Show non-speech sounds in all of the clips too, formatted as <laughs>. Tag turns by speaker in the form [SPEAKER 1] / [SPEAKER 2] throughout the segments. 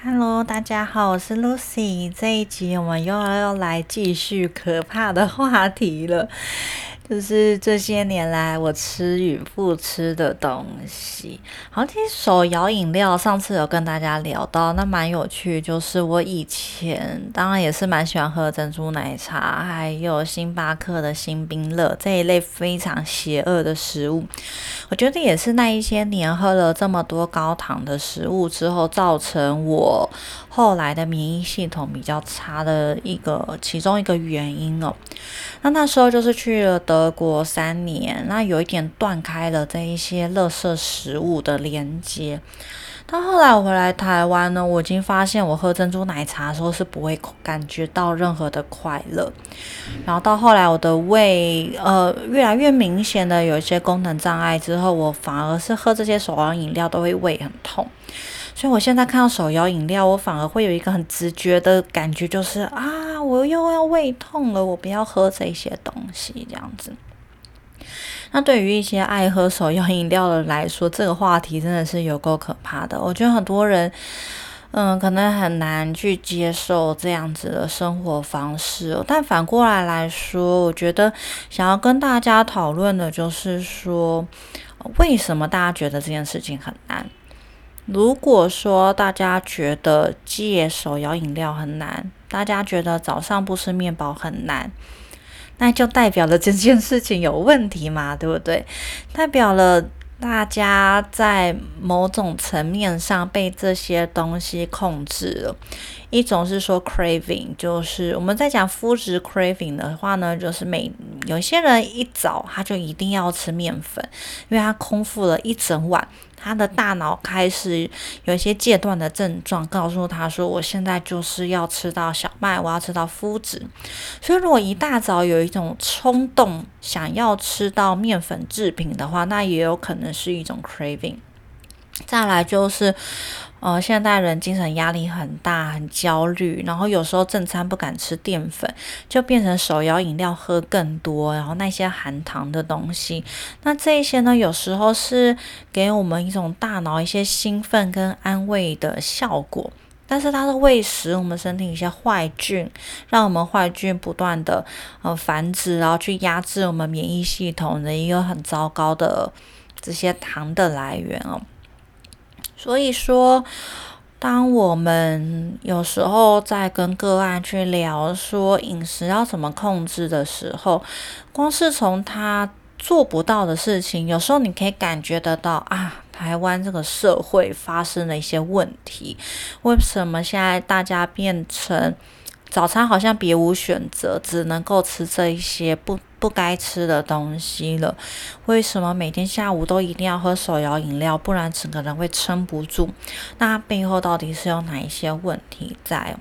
[SPEAKER 1] Hello，大家好，我是 Lucy。这一集我们又要来继续可怕的话题了。就是这些年来我吃与不吃的东西，好，其实手摇饮料上次有跟大家聊到，那蛮有趣。就是我以前当然也是蛮喜欢喝珍珠奶茶，还有星巴克的新冰乐这一类非常邪恶的食物。我觉得也是那一些年喝了这么多高糖的食物之后，造成我后来的免疫系统比较差的一个其中一个原因哦。那那时候就是去了德国三年，那有一点断开了这一些垃圾食物的连接。到后来我回来台湾呢，我已经发现我喝珍珠奶茶的时候是不会感觉到任何的快乐。然后到后来我的胃呃越来越明显的有一些功能障碍之后，我反而是喝这些手摇饮料都会胃很痛。所以我现在看到手摇饮料，我反而会有一个很直觉的感觉，就是啊，我又要胃痛了，我不要喝这些东西，这样子。那对于一些爱喝手摇饮料的来说，这个话题真的是有够可怕的。我觉得很多人，嗯，可能很难去接受这样子的生活方式。但反过来来说，我觉得想要跟大家讨论的就是说，为什么大家觉得这件事情很难？如果说大家觉得戒手摇饮料很难，大家觉得早上不吃面包很难，那就代表了这件事情有问题嘛，对不对？<laughs> 代表了大家在某种层面上被这些东西控制了。一种是说 craving，就是我们在讲肤质 craving 的话呢，就是每有些人一早他就一定要吃面粉，因为他空腹了一整晚。他的大脑开始有一些戒断的症状，告诉他说：“我现在就是要吃到小麦，我要吃到麸质。”所以，如果一大早有一种冲动想要吃到面粉制品的话，那也有可能是一种 craving。再来就是。呃，现代人精神压力很大，很焦虑，然后有时候正餐不敢吃淀粉，就变成手摇饮料喝更多，然后那些含糖的东西，那这一些呢，有时候是给我们一种大脑一些兴奋跟安慰的效果，但是它是喂食我们身体一些坏菌，让我们坏菌不断的呃繁殖，然后去压制我们免疫系统的一个很糟糕的这些糖的来源哦。所以说，当我们有时候在跟个案去聊说饮食要怎么控制的时候，光是从他做不到的事情，有时候你可以感觉得到啊，台湾这个社会发生了一些问题。为什么现在大家变成早餐好像别无选择，只能够吃这一些不？不该吃的东西了，为什么每天下午都一定要喝手摇饮料，不然整个人会撑不住？那背后到底是有哪一些问题在？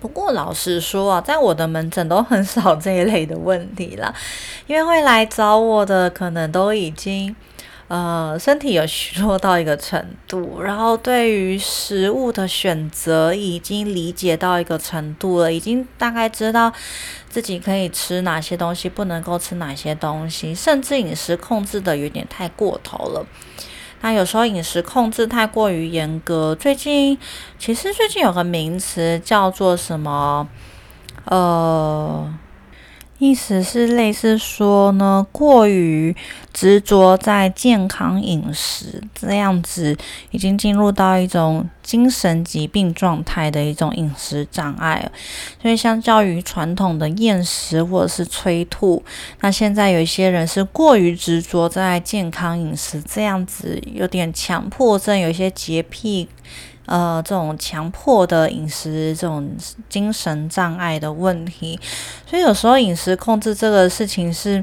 [SPEAKER 1] 不过老实说啊，在我的门诊都很少这一类的问题了，因为会来找我的可能都已经。呃，身体有虚弱到一个程度，然后对于食物的选择已经理解到一个程度了，已经大概知道自己可以吃哪些东西，不能够吃哪些东西，甚至饮食控制的有点太过头了。那有时候饮食控制太过于严格，最近其实最近有个名词叫做什么？呃。意思是类似说呢，过于执着在健康饮食这样子，已经进入到一种精神疾病状态的一种饮食障碍。所以，相较于传统的厌食或者是催吐，那现在有一些人是过于执着在健康饮食这样子，有点强迫症，有一些洁癖。呃，这种强迫的饮食，这种精神障碍的问题，所以有时候饮食控制这个事情是，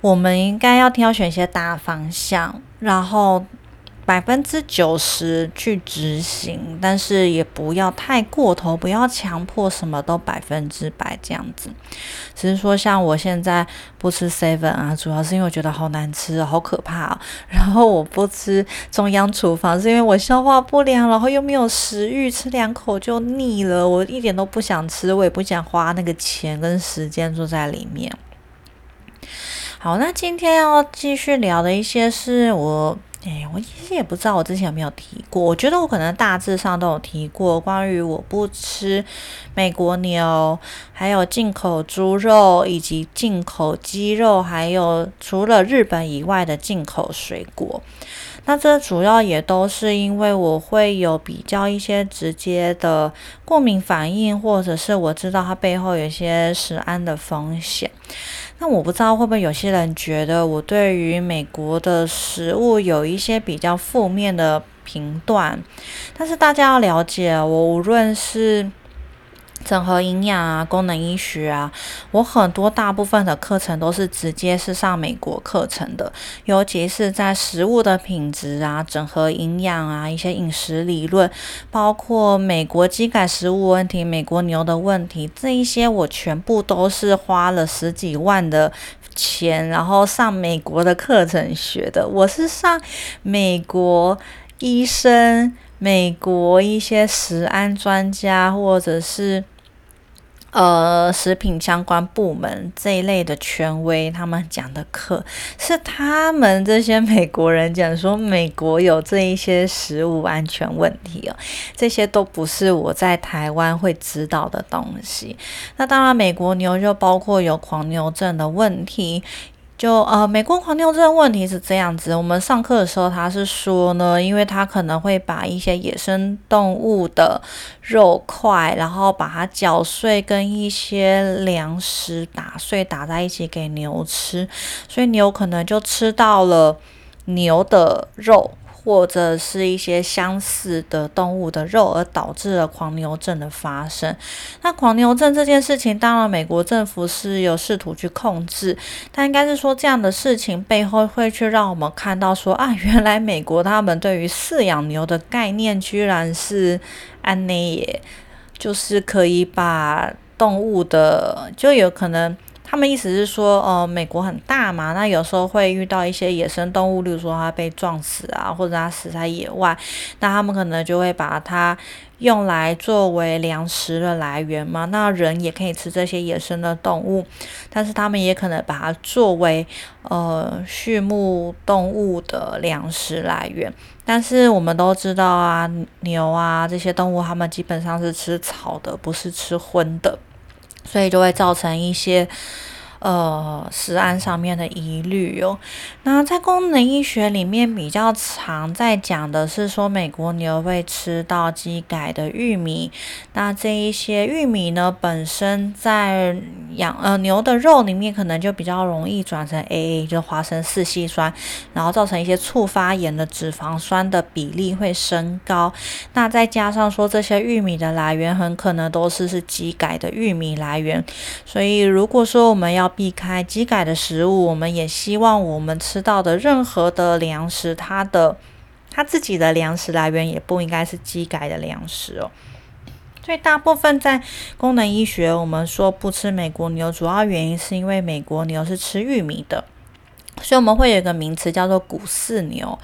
[SPEAKER 1] 我们应该要挑选一些大方向，然后。百分之九十去执行，但是也不要太过头，不要强迫什么都百分之百这样子。只是说，像我现在不吃 seven 啊，主要是因为我觉得好难吃，好可怕。<laughs> 然后我不吃中央厨房，是因为我消化不良，然后又没有食欲，吃两口就腻了，我一点都不想吃，我也不想花那个钱跟时间坐在里面。好，那今天要继续聊的一些是我。哎，我其实也不知道我之前有没有提过。我觉得我可能大致上都有提过，关于我不吃美国牛，还有进口猪肉，以及进口鸡肉，还有除了日本以外的进口水果。那这主要也都是因为我会有比较一些直接的过敏反应，或者是我知道它背后有一些食安的风险。那我不知道会不会有些人觉得我对于美国的食物有一些比较负面的评断，但是大家要了解，我无论是。整合营养啊，功能医学啊，我很多大部分的课程都是直接是上美国课程的，尤其是在食物的品质啊，整合营养啊，一些饮食理论，包括美国基改食物问题，美国牛的问题，这一些我全部都是花了十几万的钱，然后上美国的课程学的。我是上美国医生、美国一些食安专家，或者是。呃，食品相关部门这一类的权威，他们讲的课是他们这些美国人讲说，美国有这一些食物安全问题哦，这些都不是我在台湾会知道的东西。那当然，美国牛肉包括有狂牛症的问题。就呃，美国狂牛症问题是这样子。我们上课的时候，他是说呢，因为他可能会把一些野生动物的肉块，然后把它搅碎，跟一些粮食打碎打在一起给牛吃，所以你有可能就吃到了牛的肉。或者是一些相似的动物的肉，而导致了狂牛症的发生。那狂牛症这件事情，当然美国政府是有试图去控制，但应该是说这样的事情背后会去让我们看到说啊，原来美国他们对于饲养牛的概念居然是安内耶，就是可以把动物的就有可能。他们意思是说，呃，美国很大嘛，那有时候会遇到一些野生动物，例如说它被撞死啊，或者它死在野外，那他们可能就会把它用来作为粮食的来源嘛。那人也可以吃这些野生的动物，但是他们也可能把它作为呃畜牧动物的粮食来源。但是我们都知道啊，牛啊这些动物，它们基本上是吃草的，不是吃荤的。所以就会造成一些。呃，食安上面的疑虑哦。那在功能医学里面比较常在讲的是说，美国牛会吃到基改的玉米。那这一些玉米呢，本身在养呃牛的肉里面，可能就比较容易转成 AA，就花生四烯酸，然后造成一些促发炎的脂肪酸的比例会升高。那再加上说，这些玉米的来源很可能都是是基改的玉米来源。所以如果说我们要避开机改的食物，我们也希望我们吃到的任何的粮食，它的它自己的粮食来源也不应该是机改的粮食哦。所以大部分在功能医学，我们说不吃美国牛，主要原因是因为美国牛是吃玉米的。所以我们会有一个名词叫做谷饲牛，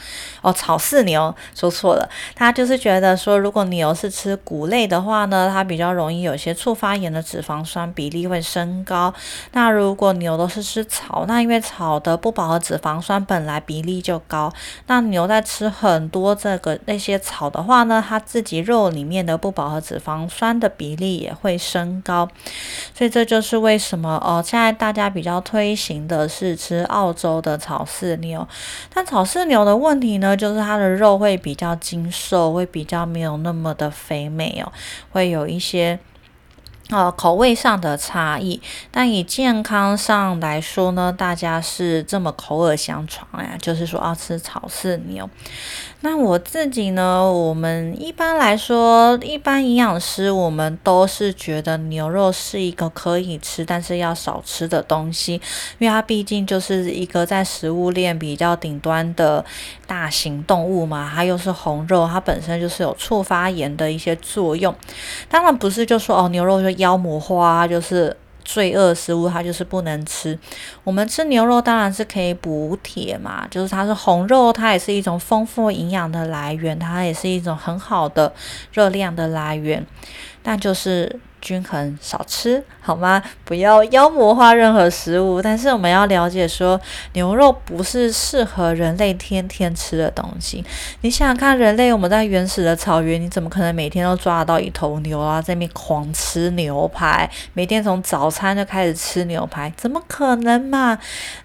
[SPEAKER 1] 哦，草饲牛，说错了。他就是觉得说，如果牛是吃谷类的话呢，它比较容易有些促发炎的脂肪酸比例会升高。那如果牛都是吃草，那因为草的不饱和脂肪酸本来比例就高，那牛在吃很多这个那些草的话呢，它自己肉里面的不饱和脂肪酸的比例也会升高。所以这就是为什么哦，现在大家比较推行的是吃澳洲。的草饲牛，但草饲牛的问题呢，就是它的肉会比较精瘦，会比较没有那么的肥美哦，会有一些。呃，口味上的差异，但以健康上来说呢，大家是这么口耳相传呀，就是说要吃草饲牛。那我自己呢，我们一般来说，一般营养师我们都是觉得牛肉是一个可以吃，但是要少吃的东西，因为它毕竟就是一个在食物链比较顶端的大型动物嘛，它又是红肉，它本身就是有促发炎的一些作用。当然不是就说哦，牛肉就妖魔化就是罪恶食物，它就是不能吃。我们吃牛肉当然是可以补铁嘛，就是它是红肉，它也是一种丰富营养的来源，它也是一种很好的热量的来源。但就是均衡少吃，好吗？不要妖魔化任何食物。但是我们要了解说，牛肉不是适合人类天天吃的东西。你想想看，人类我们在原始的草原，你怎么可能每天都抓得到一头牛啊？在那边狂吃牛排，每天从早餐就开始吃牛排，怎么可能嘛？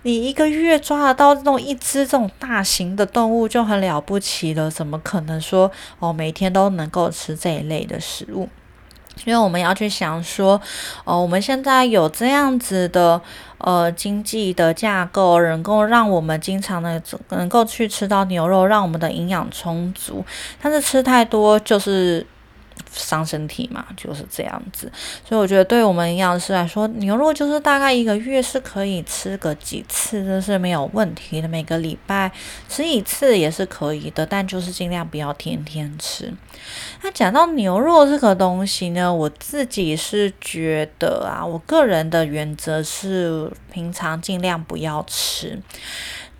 [SPEAKER 1] 你一个月抓得到这种一只这种大型的动物就很了不起了，怎么可能说哦每天都能够吃这一类的食物？因为我们要去想说，哦，我们现在有这样子的呃经济的架构，能够让我们经常的能够去吃到牛肉，让我们的营养充足，但是吃太多就是。伤身体嘛，就是这样子，所以我觉得对我们营养师来说，牛肉就是大概一个月是可以吃个几次，这是没有问题的。每个礼拜吃一次也是可以的，但就是尽量不要天天吃。那讲到牛肉这个东西呢，我自己是觉得啊，我个人的原则是平常尽量不要吃。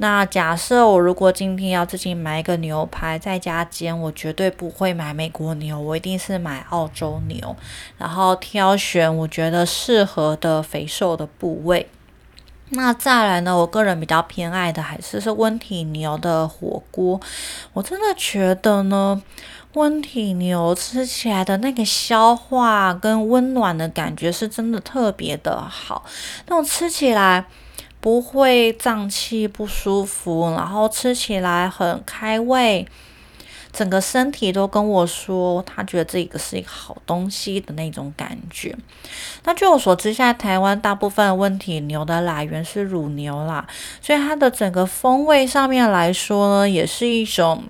[SPEAKER 1] 那假设我如果今天要自己买一个牛排在家煎，我绝对不会买美国牛，我一定是买澳洲牛，然后挑选我觉得适合的肥瘦的部位。那再来呢，我个人比较偏爱的还是是温体牛的火锅。我真的觉得呢，温体牛吃起来的那个消化跟温暖的感觉是真的特别的好，那种吃起来。不会胀气不舒服，然后吃起来很开胃，整个身体都跟我说，他觉得这个是一个好东西的那种感觉。那据我所知，现在台湾大部分问题牛的来源是乳牛啦，所以它的整个风味上面来说呢，也是一种。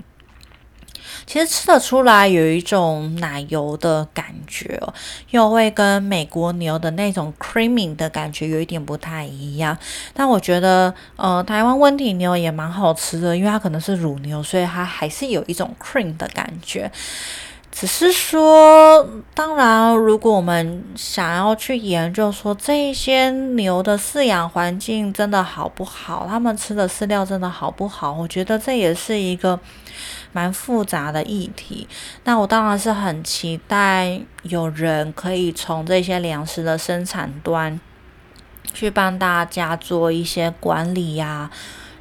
[SPEAKER 1] 其实吃得出来有一种奶油的感觉，又会跟美国牛的那种 creamy 的感觉有一点不太一样。但我觉得，呃，台湾温体牛也蛮好吃的，因为它可能是乳牛，所以它还是有一种 cream 的感觉。只是说，当然，如果我们想要去研究说这些牛的饲养环境真的好不好，他们吃的饲料真的好不好，我觉得这也是一个。蛮复杂的议题，那我当然是很期待有人可以从这些粮食的生产端去帮大家做一些管理呀、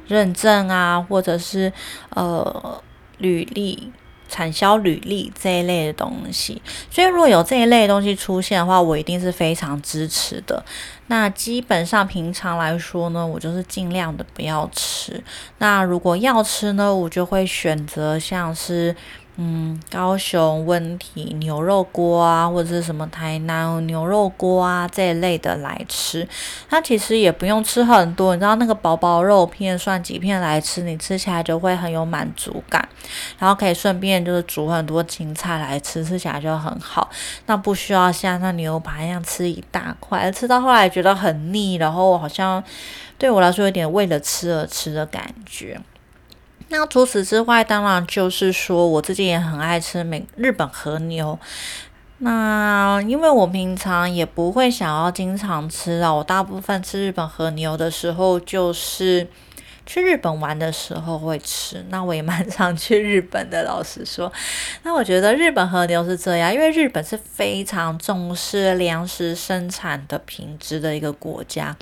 [SPEAKER 1] 认证啊，或者是呃履历。产销履历这一类的东西，所以如果有这一类东西出现的话，我一定是非常支持的。那基本上平常来说呢，我就是尽量的不要吃。那如果要吃呢，我就会选择像是。嗯，高雄温体牛肉锅啊，或者是什么台南牛肉锅啊这一类的来吃，它其实也不用吃很多，你知道那个薄薄肉片，算几片来吃，你吃起来就会很有满足感，然后可以顺便就是煮很多青菜来吃，吃起来就很好。那不需要像那牛排一样吃一大块，吃到后来觉得很腻，然后好像对我来说有点为了吃而吃的感觉。那除此之外，当然就是说，我自己也很爱吃美日本和牛。那因为我平常也不会想要经常吃啊，我大部分吃日本和牛的时候就是。去日本玩的时候会吃，那我也蛮 <laughs> 常去日本的。老实说，那我觉得日本和牛是这样，因为日本是非常重视粮食生产的品质的一个国家，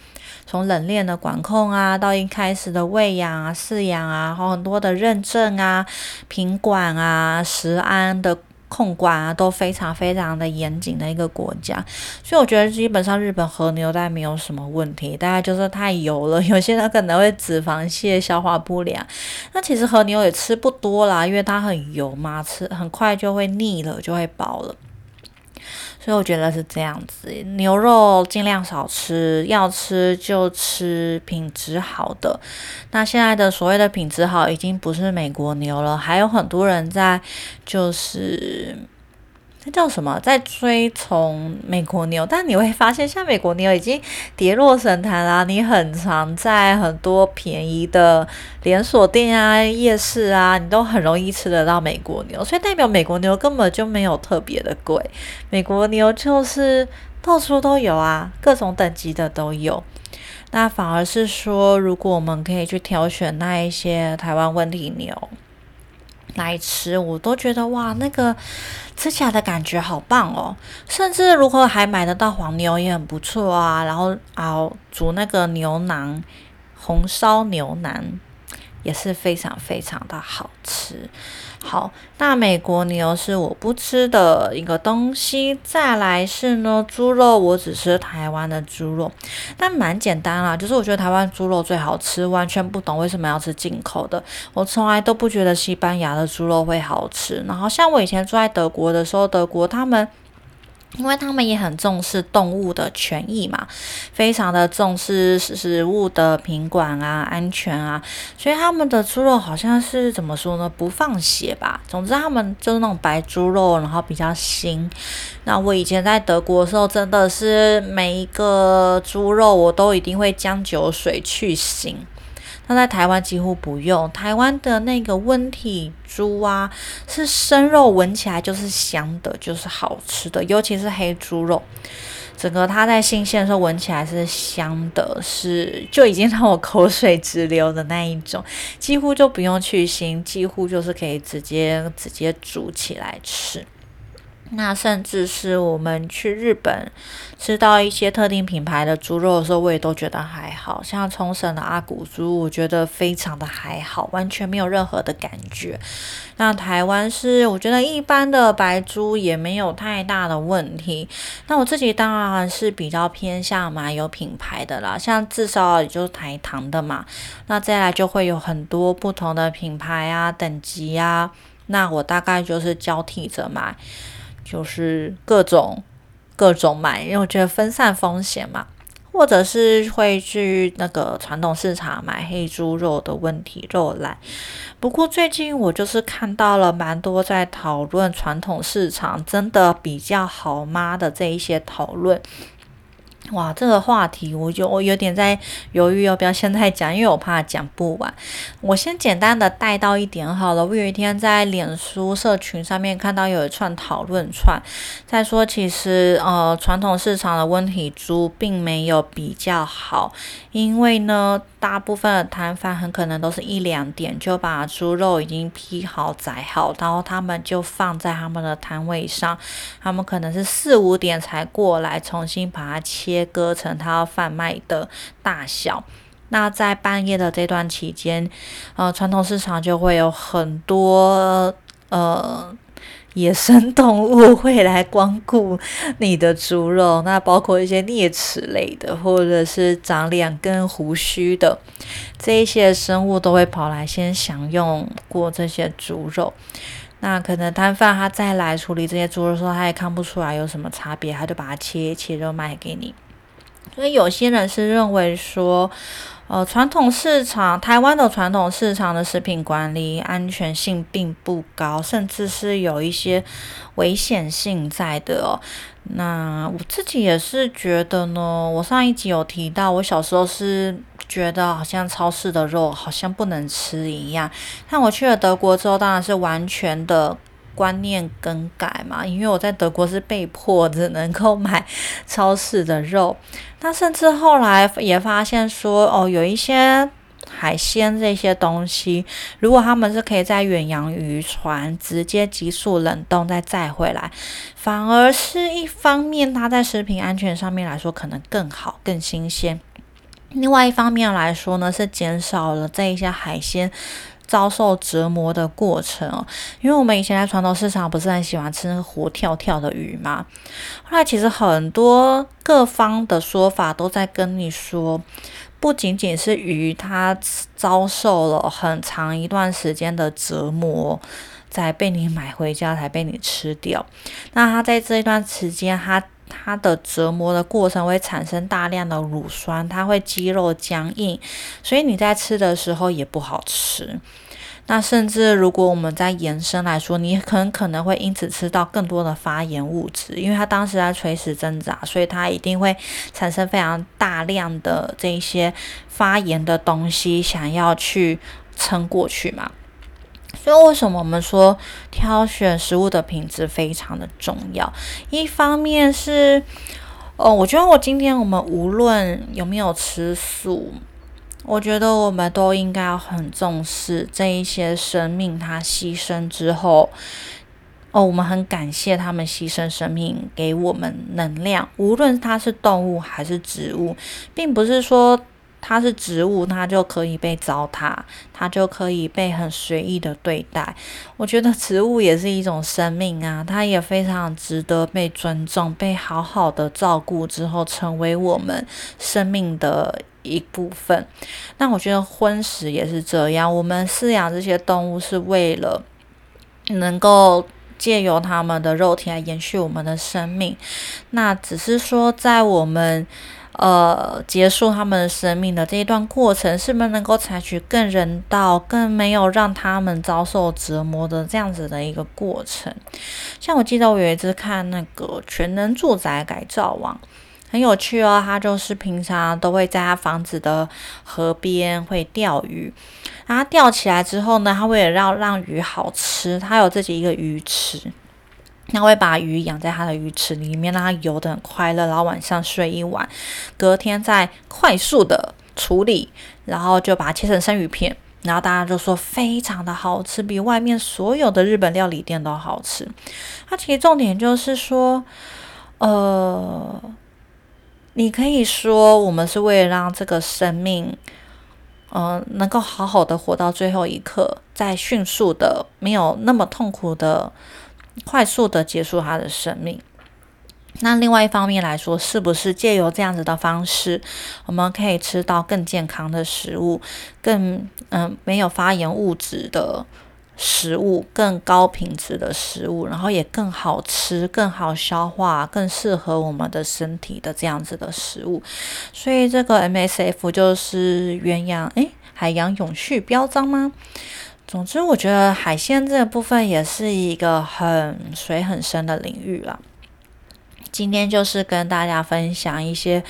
[SPEAKER 1] 从冷链的管控啊，到一开始的喂养啊、饲养啊，还有很多的认证啊、品管啊、食安的。控管啊都非常非常的严谨的一个国家，所以我觉得基本上日本和牛大概没有什么问题，大概就是太油了，<laughs> 有些人可能会脂肪泻、消化不良。那其实和牛也吃不多啦，因为它很油嘛，吃很快就会腻了，就会饱了。所以我觉得是这样子，牛肉尽量少吃，要吃就吃品质好的。那现在的所谓的品质好，已经不是美国牛了，还有很多人在就是。那叫什么？在追从美国牛，但你会发现，像美国牛已经跌落神坛啦。你很常在很多便宜的连锁店啊、夜市啊，你都很容易吃得到美国牛，所以代表美国牛根本就没有特别的贵。美国牛就是到处都有啊，各种等级的都有。那反而是说，如果我们可以去挑选那一些台湾问题牛。来吃，我都觉得哇，那个吃起来的感觉好棒哦！甚至如果还买得到黄牛也很不错啊。然后熬煮那个牛腩，红烧牛腩也是非常非常的好吃。好，那美国牛是我不吃的一个东西。再来是呢，猪肉我只吃台湾的猪肉，但蛮简单啦，就是我觉得台湾猪肉最好吃，完全不懂为什么要吃进口的。我从来都不觉得西班牙的猪肉会好吃。然后像我以前住在德国的时候，德国他们。因为他们也很重视动物的权益嘛，非常的重视食物的品管啊、安全啊，所以他们的猪肉好像是怎么说呢？不放血吧。总之，他们就是那种白猪肉，然后比较腥。那我以前在德国的时候，真的是每一个猪肉我都一定会将酒水去腥。那在台湾几乎不用，台湾的那个温体猪啊，是生肉闻起来就是香的，就是好吃的，尤其是黑猪肉，整个它在新鲜的时候闻起来是香的，是就已经让我口水直流的那一种，几乎就不用去腥，几乎就是可以直接直接煮起来吃。那甚至是我们去日本吃到一些特定品牌的猪肉的时候，我也都觉得还好像冲绳的阿古猪，我觉得非常的还好，完全没有任何的感觉。那台湾是我觉得一般的白猪也没有太大的问题。那我自己当然是比较偏向买有品牌的啦，像至少也就是台糖的嘛。那再来就会有很多不同的品牌啊、等级啊，那我大概就是交替着买。就是各种各种买，因为我觉得分散风险嘛，或者是会去那个传统市场买黑猪肉的问题肉来。不过最近我就是看到了蛮多在讨论传统市场真的比较好吗的这一些讨论。哇，这个话题我就我有点在犹豫要不要现在讲，因为我怕讲不完。我先简单的带到一点好了。我有一天在脸书社群上面看到有一串讨论串，在说其实呃传统市场的温体猪并没有比较好，因为呢大部分的摊贩很可能都是一两点就把猪肉已经劈好宰好，然后他们就放在他们的摊位上，他们可能是四五点才过来重新把它切。割成它要贩卖的大小。那在半夜的这段期间，呃，传统市场就会有很多呃野生动物会来光顾你的猪肉。那包括一些啮齿类的，或者是长两根胡须的这一些生物，都会跑来先享用过这些猪肉。那可能摊贩他再来处理这些猪肉的时候，他也看不出来有什么差别，他就把它切一切肉卖给你。所以有些人是认为说，呃，传统市场台湾的传统市场的食品管理安全性并不高，甚至是有一些危险性在的哦。那我自己也是觉得呢，我上一集有提到，我小时候是觉得好像超市的肉好像不能吃一样，但我去了德国之后，当然是完全的。观念更改嘛，因为我在德国是被迫只能够买超市的肉，那甚至后来也发现说，哦，有一些海鲜这些东西，如果他们是可以在远洋渔船直接急速冷冻再载回来，反而是一方面，它在食品安全上面来说可能更好、更新鲜；另外一方面来说呢，是减少了这一些海鲜。遭受折磨的过程哦，因为我们以前在传统市场不是很喜欢吃活跳跳的鱼吗？后来其实很多各方的说法都在跟你说，不仅仅是鱼，它遭受了很长一段时间的折磨，才被你买回家，才被你吃掉。那它在这一段时间，它它的折磨的过程会产生大量的乳酸，它会肌肉僵硬，所以你在吃的时候也不好吃。那甚至如果我们在延伸来说，你很可能会因此吃到更多的发炎物质，因为它当时在垂死挣扎，所以它一定会产生非常大量的这些发炎的东西，想要去撑过去嘛。所以为什么我们说挑选食物的品质非常的重要？一方面是，哦，我觉得我今天我们无论有没有吃素，我觉得我们都应该要很重视这一些生命，它牺牲之后，哦，我们很感谢他们牺牲生命给我们能量，无论它是动物还是植物，并不是说。它是植物，它就可以被糟蹋，它就可以被很随意的对待。我觉得植物也是一种生命啊，它也非常值得被尊重，被好好的照顾之后，成为我们生命的一部分。那我觉得荤食也是这样，我们饲养这些动物是为了能够借由它们的肉体来延续我们的生命。那只是说在我们。呃，结束他们生命的这一段过程，是不是能够采取更人道、更没有让他们遭受折磨的这样子的一个过程？像我记得我有一次看那个《全能住宅改造网》，很有趣哦。他就是平常都会在他房子的河边会钓鱼，然后钓起来之后呢，他为了让让鱼好吃，他有自己一个鱼池。他会把鱼养在他的鱼池里面，让它游得很快乐，然后晚上睡一晚，隔天再快速的处理，然后就把它切成生鱼片，然后大家就说非常的好吃，比外面所有的日本料理店都好吃。它其实重点就是说，呃，你可以说我们是为了让这个生命，嗯，能够好好的活到最后一刻，再迅速的没有那么痛苦的。快速的结束他的生命。那另外一方面来说，是不是借由这样子的方式，我们可以吃到更健康的食物，更嗯没有发炎物质的食物，更高品质的食物，然后也更好吃、更好消化、更适合我们的身体的这样子的食物。所以这个 MSF 就是鸳鸯诶，海洋永续标章吗？总之，我觉得海鲜这个部分也是一个很水很深的领域了。今天就是跟大家分享一些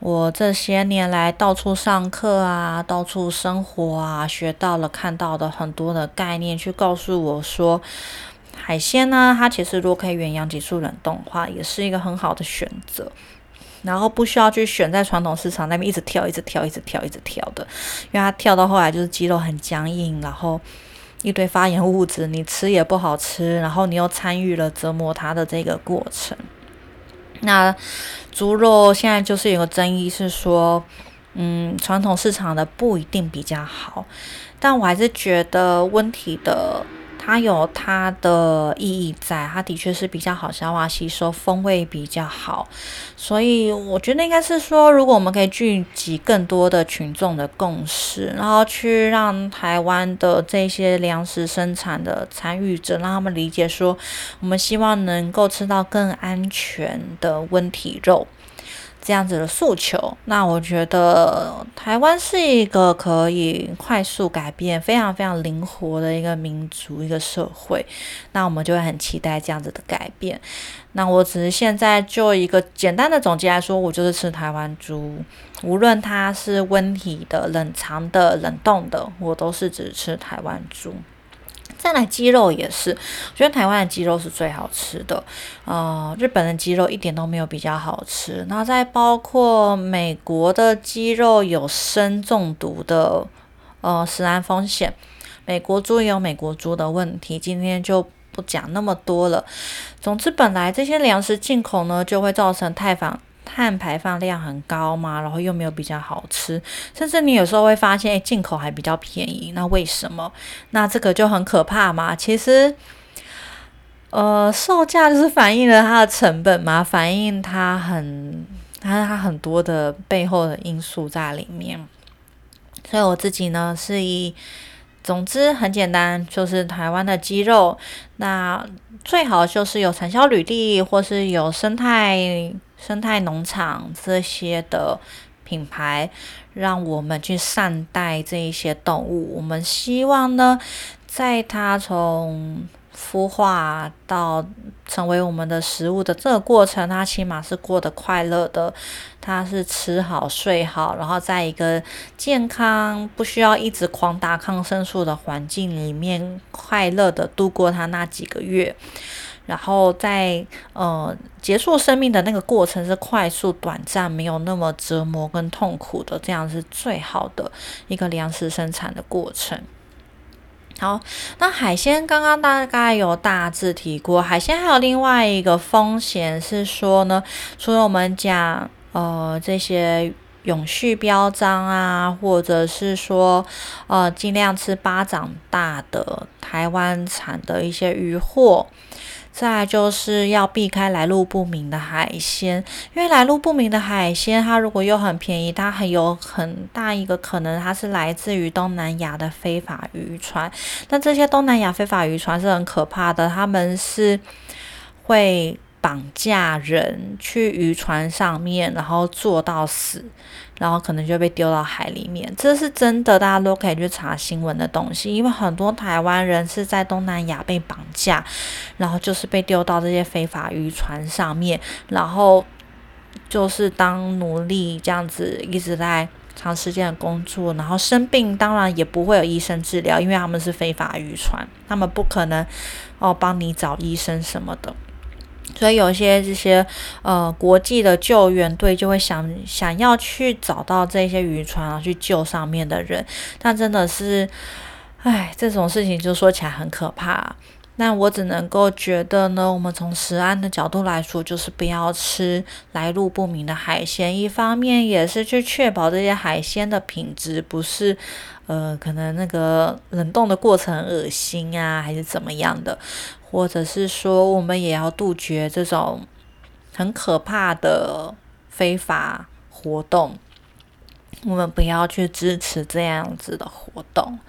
[SPEAKER 1] 我这些年来到处上课啊、到处生活啊学到了、看到的很多的概念，去告诉我说，海鲜呢，它其实如果可以远洋急速冷冻的话，也是一个很好的选择。然后不需要去选在传统市场那边一直跳、一直跳、一直跳、一直跳的，因为它跳到后来就是肌肉很僵硬，然后一堆发炎物质，你吃也不好吃，然后你又参与了折磨它的这个过程。那猪肉现在就是有个争议是说，嗯，传统市场的不一定比较好，但我还是觉得问题的。它有它的意义在，它的确是比较好消化吸收，风味比较好，所以我觉得应该是说，如果我们可以聚集更多的群众的共识，然后去让台湾的这些粮食生产的参与者，让他们理解说，我们希望能够吃到更安全的温体肉。这样子的诉求，那我觉得台湾是一个可以快速改变、非常非常灵活的一个民族、一个社会，那我们就会很期待这样子的改变。那我只是现在就一个简单的总结来说，我就是吃台湾猪，无论它是温体的、冷藏的、冷冻的，我都是只吃台湾猪。再来鸡肉也是，我觉得台湾的鸡肉是最好吃的，呃，日本的鸡肉一点都没有比较好吃。那再包括美国的鸡肉有砷中毒的呃食安风险，美国猪也有美国猪的问题，今天就不讲那么多了。总之，本来这些粮食进口呢，就会造成太反。碳排放量很高嘛，然后又没有比较好吃，甚至你有时候会发现，哎，进口还比较便宜，那为什么？那这个就很可怕嘛。其实，呃，售价就是反映了它的成本嘛，反映它很它它很多的背后的因素在里面。所以我自己呢是以，总之很简单，就是台湾的鸡肉，那最好就是有产销履历或是有生态。生态农场这些的品牌，让我们去善待这一些动物。我们希望呢，在它从孵化到成为我们的食物的这个过程，它起码是过得快乐的。它是吃好睡好，然后在一个健康、不需要一直狂打抗生素的环境里面，快乐的度过它那几个月。然后在呃结束生命的那个过程是快速、短暂，没有那么折磨跟痛苦的，这样是最好的一个粮食生产的过程。好，那海鲜刚刚大概有大致提过，海鲜还有另外一个风险是说呢，除了我们讲呃这些永续标章啊，或者是说呃尽量吃巴掌大的台湾产的一些鱼货。再就是要避开来路不明的海鲜，因为来路不明的海鲜，它如果又很便宜，它很有很大一个可能，它是来自于东南亚的非法渔船。那这些东南亚非法渔船是很可怕的，他们是会。绑架人去渔船上面，然后做到死，然后可能就被丢到海里面。这是真的，大家都可以去查新闻的东西。因为很多台湾人是在东南亚被绑架，然后就是被丢到这些非法渔船上面，然后就是当奴隶这样子一直在长时间的工作，然后生病当然也不会有医生治疗，因为他们是非法渔船，他们不可能哦帮你找医生什么的。所以有些这些呃国际的救援队就会想想要去找到这些渔船啊，去救上面的人。但真的是，唉，这种事情就说起来很可怕。那我只能够觉得呢，我们从食安的角度来说，就是不要吃来路不明的海鲜。一方面也是去确保这些海鲜的品质不是呃可能那个冷冻的过程恶心啊，还是怎么样的。或者是说，我们也要杜绝这种很可怕的非法活动，我们不要去支持这样子的活动。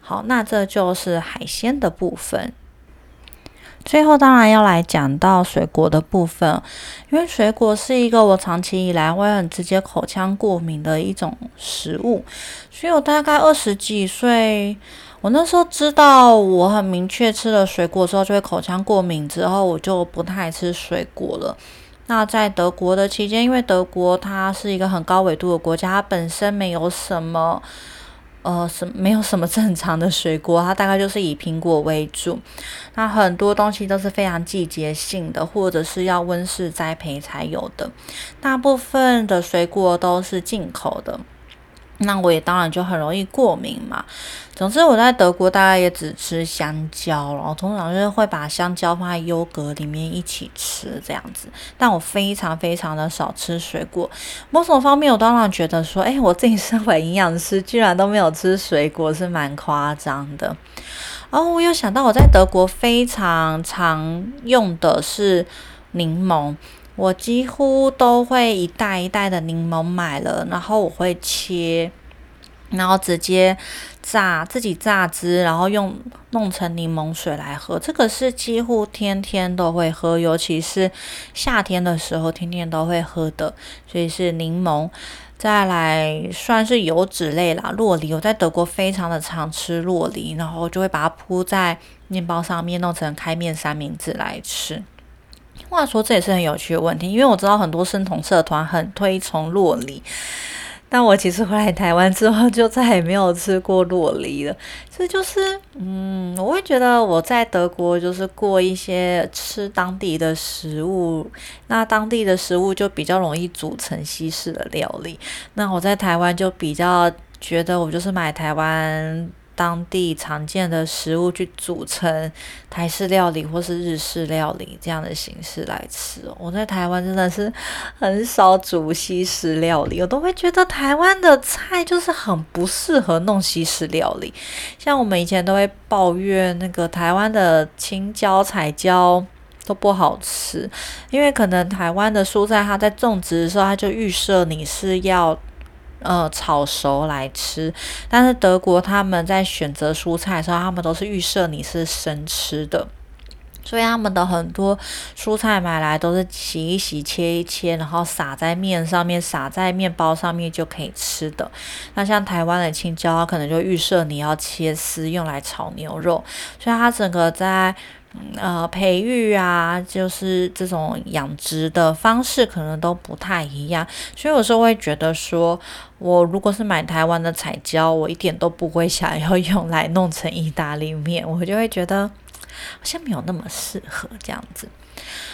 [SPEAKER 1] 好，那这就是海鲜的部分。最后，当然要来讲到水果的部分，因为水果是一个我长期以来会很直接口腔过敏的一种食物，所以我大概二十几岁。我那时候知道我很明确吃了水果之后就会口腔过敏，之后我就不太吃水果了。那在德国的期间，因为德国它是一个很高纬度的国家，它本身没有什么呃什没有什么正常的水果，它大概就是以苹果为主。那很多东西都是非常季节性的，或者是要温室栽培才有的。大部分的水果都是进口的。那我也当然就很容易过敏嘛。总之我在德国大概也只吃香蕉，然后通常就是会把香蕉放在优格里面一起吃这样子。但我非常非常的少吃水果。某种方面，我当然觉得说，哎，我自己身为营养师，居然都没有吃水果，是蛮夸张的。然后我又想到，我在德国非常常用的是柠檬。我几乎都会一袋一袋的柠檬买了，然后我会切，然后直接榨自己榨汁，然后用弄成柠檬水来喝。这个是几乎天天都会喝，尤其是夏天的时候，天天都会喝的。所以是柠檬，再来算是油脂类啦，洛梨。我在德国非常的常吃洛梨，然后就会把它铺在面包上面，弄成开面三明治来吃。话说这也是很有趣的问题，因为我知道很多生酮社团很推崇洛梨，但我其实回来台湾之后就再也没有吃过洛梨了。这就是，嗯，我会觉得我在德国就是过一些吃当地的食物，那当地的食物就比较容易组成西式的料理。那我在台湾就比较觉得我就是买台湾。当地常见的食物去组成台式料理或是日式料理这样的形式来吃。我在台湾真的是很少煮西式料理，我都会觉得台湾的菜就是很不适合弄西式料理。像我们以前都会抱怨那个台湾的青椒、彩椒都不好吃，因为可能台湾的蔬菜它在种植的时候，它就预设你是要。呃，炒熟来吃，但是德国他们在选择蔬菜的时候，他们都是预设你是生吃的，所以他们的很多蔬菜买来都是洗一洗、切一切，然后撒在面上面、撒在面包上面就可以吃的。那像台湾的青椒，可能就预设你要切丝用来炒牛肉，所以它整个在。呃，培育啊，就是这种养殖的方式可能都不太一样，所以有时候会觉得说，我如果是买台湾的彩椒，我一点都不会想要用来弄成意大利面，我就会觉得好像没有那么适合这样子。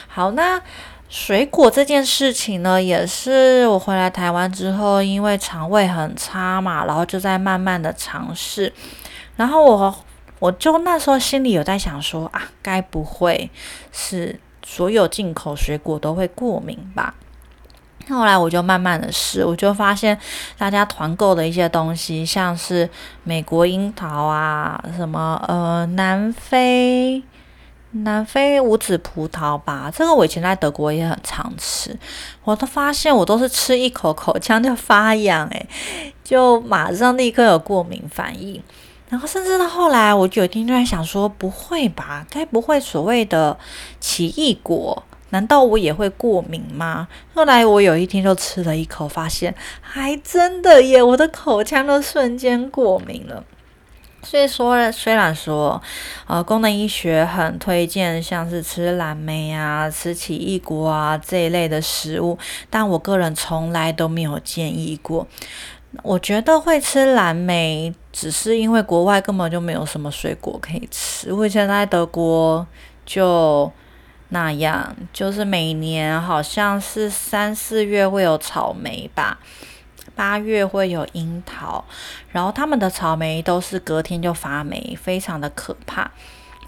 [SPEAKER 1] 好，那水果这件事情呢，也是我回来台湾之后，因为肠胃很差嘛，然后就在慢慢的尝试，然后我我就那时候心里有在想说啊，该不会是所有进口水果都会过敏吧？后来我就慢慢的试，我就发现大家团购的一些东西，像是美国樱桃啊，什么呃南非南非无籽葡萄吧，这个我以前在德国也很常吃，我都发现我都是吃一口口腔就发痒，诶，就马上立刻有过敏反应，然后甚至到后来，我有一天就在想说，不会吧，该不会所谓的奇异果？难道我也会过敏吗？后来我有一天就吃了一口，发现还真的耶，我的口腔都瞬间过敏了。所以说，虽然说，呃，功能医学很推荐像是吃蓝莓啊、吃奇异果啊这一类的食物，但我个人从来都没有建议过。我觉得会吃蓝莓，只是因为国外根本就没有什么水果可以吃。我以前在德国就。那样就是每年好像是三四月会有草莓吧，八月会有樱桃，然后他们的草莓都是隔天就发霉，非常的可怕。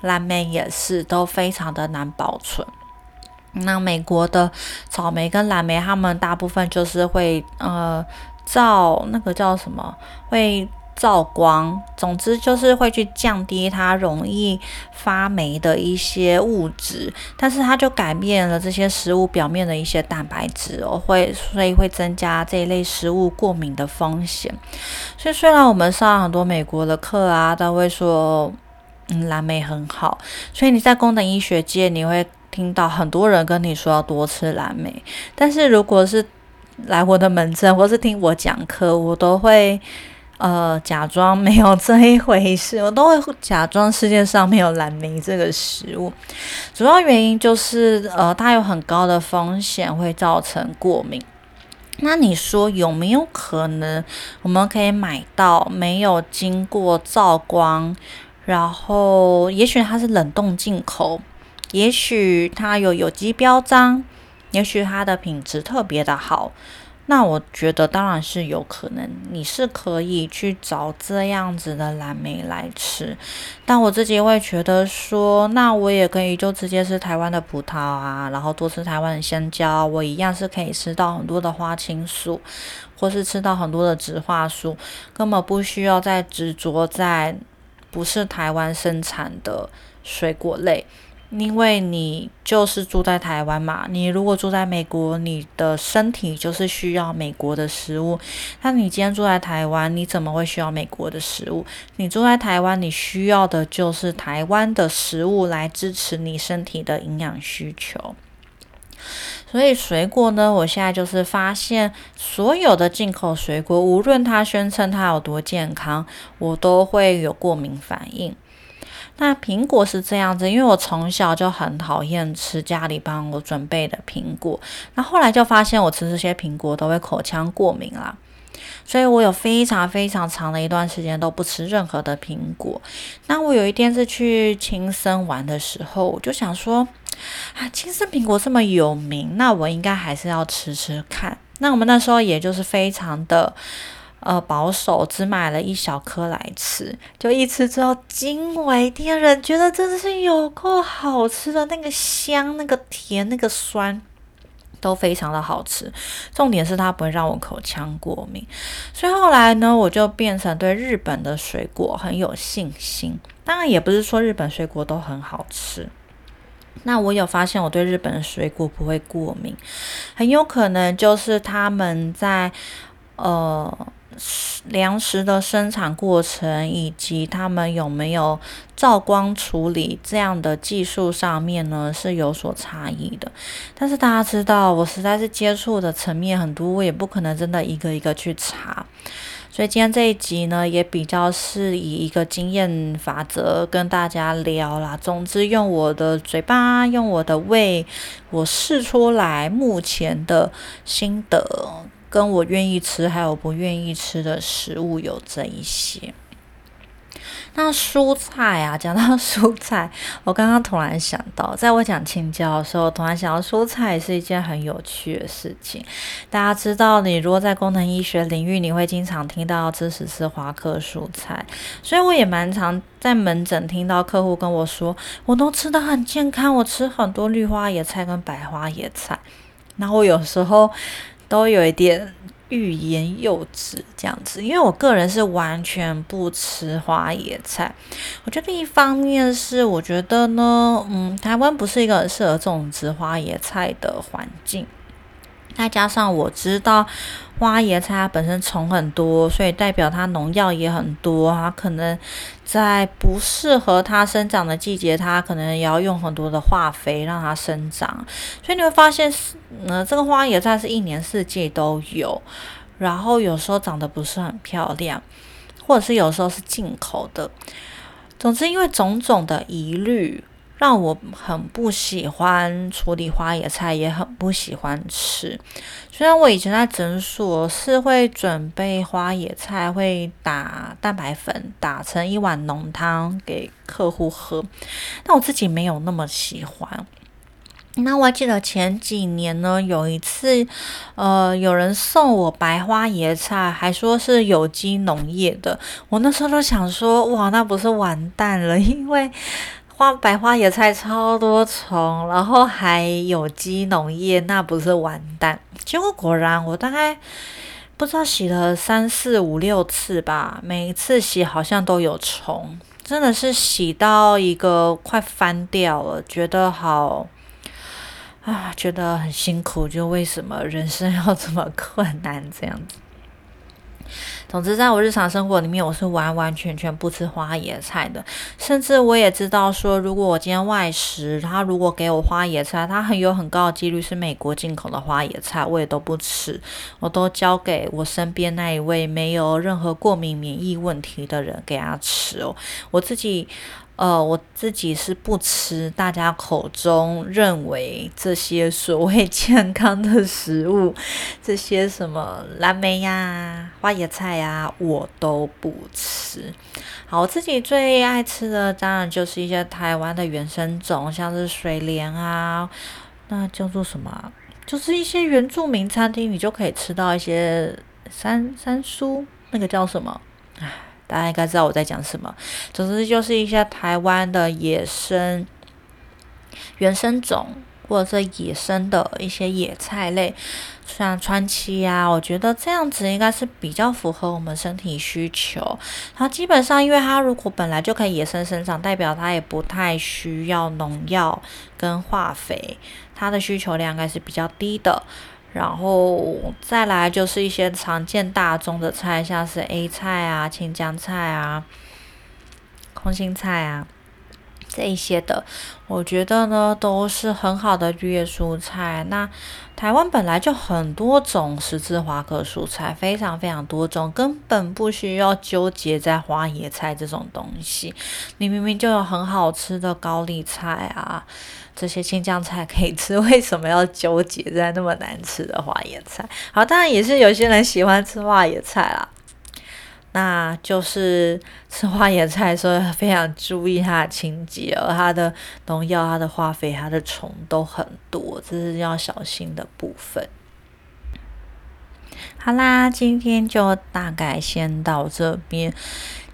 [SPEAKER 1] 蓝莓也是都非常的难保存。那美国的草莓跟蓝莓，他们大部分就是会呃照那个叫什么会。照光，总之就是会去降低它容易发霉的一些物质，但是它就改变了这些食物表面的一些蛋白质哦，会所以会增加这一类食物过敏的风险。所以虽然我们上很多美国的课啊，都会说嗯蓝莓很好，所以你在功能医学界你会听到很多人跟你说要多吃蓝莓，但是如果是来我的门诊或是听我讲课，我都会。呃，假装没有这一回事，我都会假装世界上没有蓝莓这个食物。主要原因就是，呃，它有很高的风险会造成过敏。那你说有没有可能我们可以买到没有经过照光，然后也许它是冷冻进口，也许它有有机标章，也许它的品质特别的好。那我觉得当然是有可能，你是可以去找这样子的蓝莓来吃，但我自己会觉得说，那我也可以就直接吃台湾的葡萄啊，然后多吃台湾的香蕉，我一样是可以吃到很多的花青素，或是吃到很多的植化素，根本不需要再执着在不是台湾生产的水果类。因为你就是住在台湾嘛，你如果住在美国，你的身体就是需要美国的食物。那你今天住在台湾，你怎么会需要美国的食物？你住在台湾，你需要的就是台湾的食物来支持你身体的营养需求。所以水果呢，我现在就是发现，所有的进口水果，无论它宣称它有多健康，我都会有过敏反应。那苹果是这样子，因为我从小就很讨厌吃家里帮我准备的苹果，那后来就发现我吃这些苹果都会口腔过敏啦，所以我有非常非常长的一段时间都不吃任何的苹果。那我有一天是去青森玩的时候，我就想说，啊，青森苹果这么有名，那我应该还是要吃吃看。那我们那时候也就是非常的。呃，保守只买了一小颗来吃，就一吃之后惊为天人，觉得真的是有够好吃的，那个香、那个甜、那个酸都非常的好吃。重点是它不会让我口腔过敏，所以后来呢，我就变成对日本的水果很有信心。当然，也不是说日本水果都很好吃。那我有发现，我对日本的水果不会过敏，很有可能就是他们在呃。粮食的生产过程以及他们有没有照光处理这样的技术上面呢是有所差异的。但是大家知道，我实在是接触的层面很多，我也不可能真的一个一个去查。所以今天这一集呢，也比较是以一个经验法则跟大家聊啦。总之，用我的嘴巴，用我的胃，我试出来目前的心得。跟我愿意吃，还有不愿意吃的食物有这一些。那蔬菜啊，讲到 <laughs> 蔬菜，我刚刚突然想到，在我讲青椒的时候，突然想到蔬菜是一件很有趣的事情。大家知道，你如果在功能医学领域，你会经常听到知识是花科蔬菜，所以我也蛮常在门诊听到客户跟我说，我都吃的很健康，我吃很多绿花野菜跟白花野菜。那我有时候都有一点。欲言又止这样子，因为我个人是完全不吃花椰菜。我觉得一方面是我觉得呢，嗯，台湾不是一个很适合种植花椰菜的环境。再加上我知道花椰菜它本身虫很多，所以代表它农药也很多。它可能在不适合它生长的季节，它可能也要用很多的化肥让它生长。所以你会发现，呃，这个花椰菜是一年四季都有，然后有时候长得不是很漂亮，或者是有时候是进口的。总之，因为种种的疑虑。让我很不喜欢处理花野菜，也很不喜欢吃。虽然我以前在诊所是会准备花野菜，会打蛋白粉，打成一碗浓汤给客户喝，但我自己没有那么喜欢。那我还记得前几年呢，有一次，呃，有人送我白花椰菜，还说是有机农业的。我那时候都想说，哇，那不是完蛋了，因为。花白花野菜超多虫，然后还有机农业，那不是完蛋？结果果然，我大概不知道洗了三四五六次吧，每一次洗好像都有虫，真的是洗到一个快翻掉了，觉得好啊，觉得很辛苦，就为什么人生要这么困难这样子？总之，在我日常生活里面，我是完完全全不吃花椰菜的。甚至我也知道说，如果我今天外食，他如果给我花椰菜，他很有很高的几率是美国进口的花椰菜，我也都不吃，我都交给我身边那一位没有任何过敏免疫问题的人给他吃哦。我自己。呃，我自己是不吃大家口中认为这些所谓 <laughs> 健康的食物，这些什么蓝莓呀、花椰菜呀，我都不吃。好，我自己最爱吃的当然就是一些台湾的原生种，像是水莲啊，那叫做什么？就是一些原住民餐厅你就可以吃到一些山山苏，那个叫什么？唉。大家应该知道我在讲什么。总之就是一些台湾的野生原生种，或者是野生的一些野菜类，像川七啊，我觉得这样子应该是比较符合我们身体需求。它基本上，因为它如果本来就可以野生生长，代表它也不太需要农药跟化肥，它的需求量应该是比较低的。然后再来就是一些常见大众的菜，像是 A 菜啊、青江菜啊、空心菜啊。这一些的，我觉得呢都是很好的绿叶蔬菜。那台湾本来就很多种十字花科蔬菜，非常非常多种，根本不需要纠结在花椰菜这种东西。你明明就有很好吃的高丽菜啊。这些青江菜可以吃，<laughs> 为什么要纠结在那么难吃的花椰菜？好，当然也是有些人喜欢吃花椰菜啦。那就是吃花野菜的时候非常注意它的清洁，而它的农药、它的化肥、它的虫都很多，这是要小心的部分。好啦，今天就大概先到这边。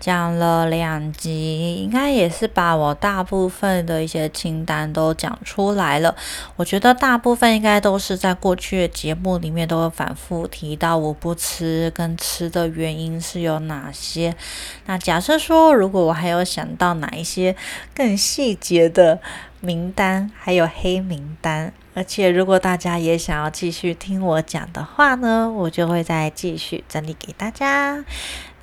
[SPEAKER 1] 讲了两集，应该也是把我大部分的一些清单都讲出来了。我觉得大部分应该都是在过去的节目里面都会反复提到我不吃跟吃的原因是有哪些。那假设说，如果我还有想到哪一些更细节的名单，还有黑名单。而且，如果大家也想要继续听我讲的话呢，我就会再继续整理给大家。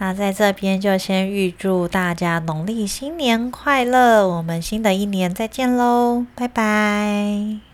[SPEAKER 1] 那在这边就先预祝大家农历新年快乐，我们新的一年再见喽，拜拜。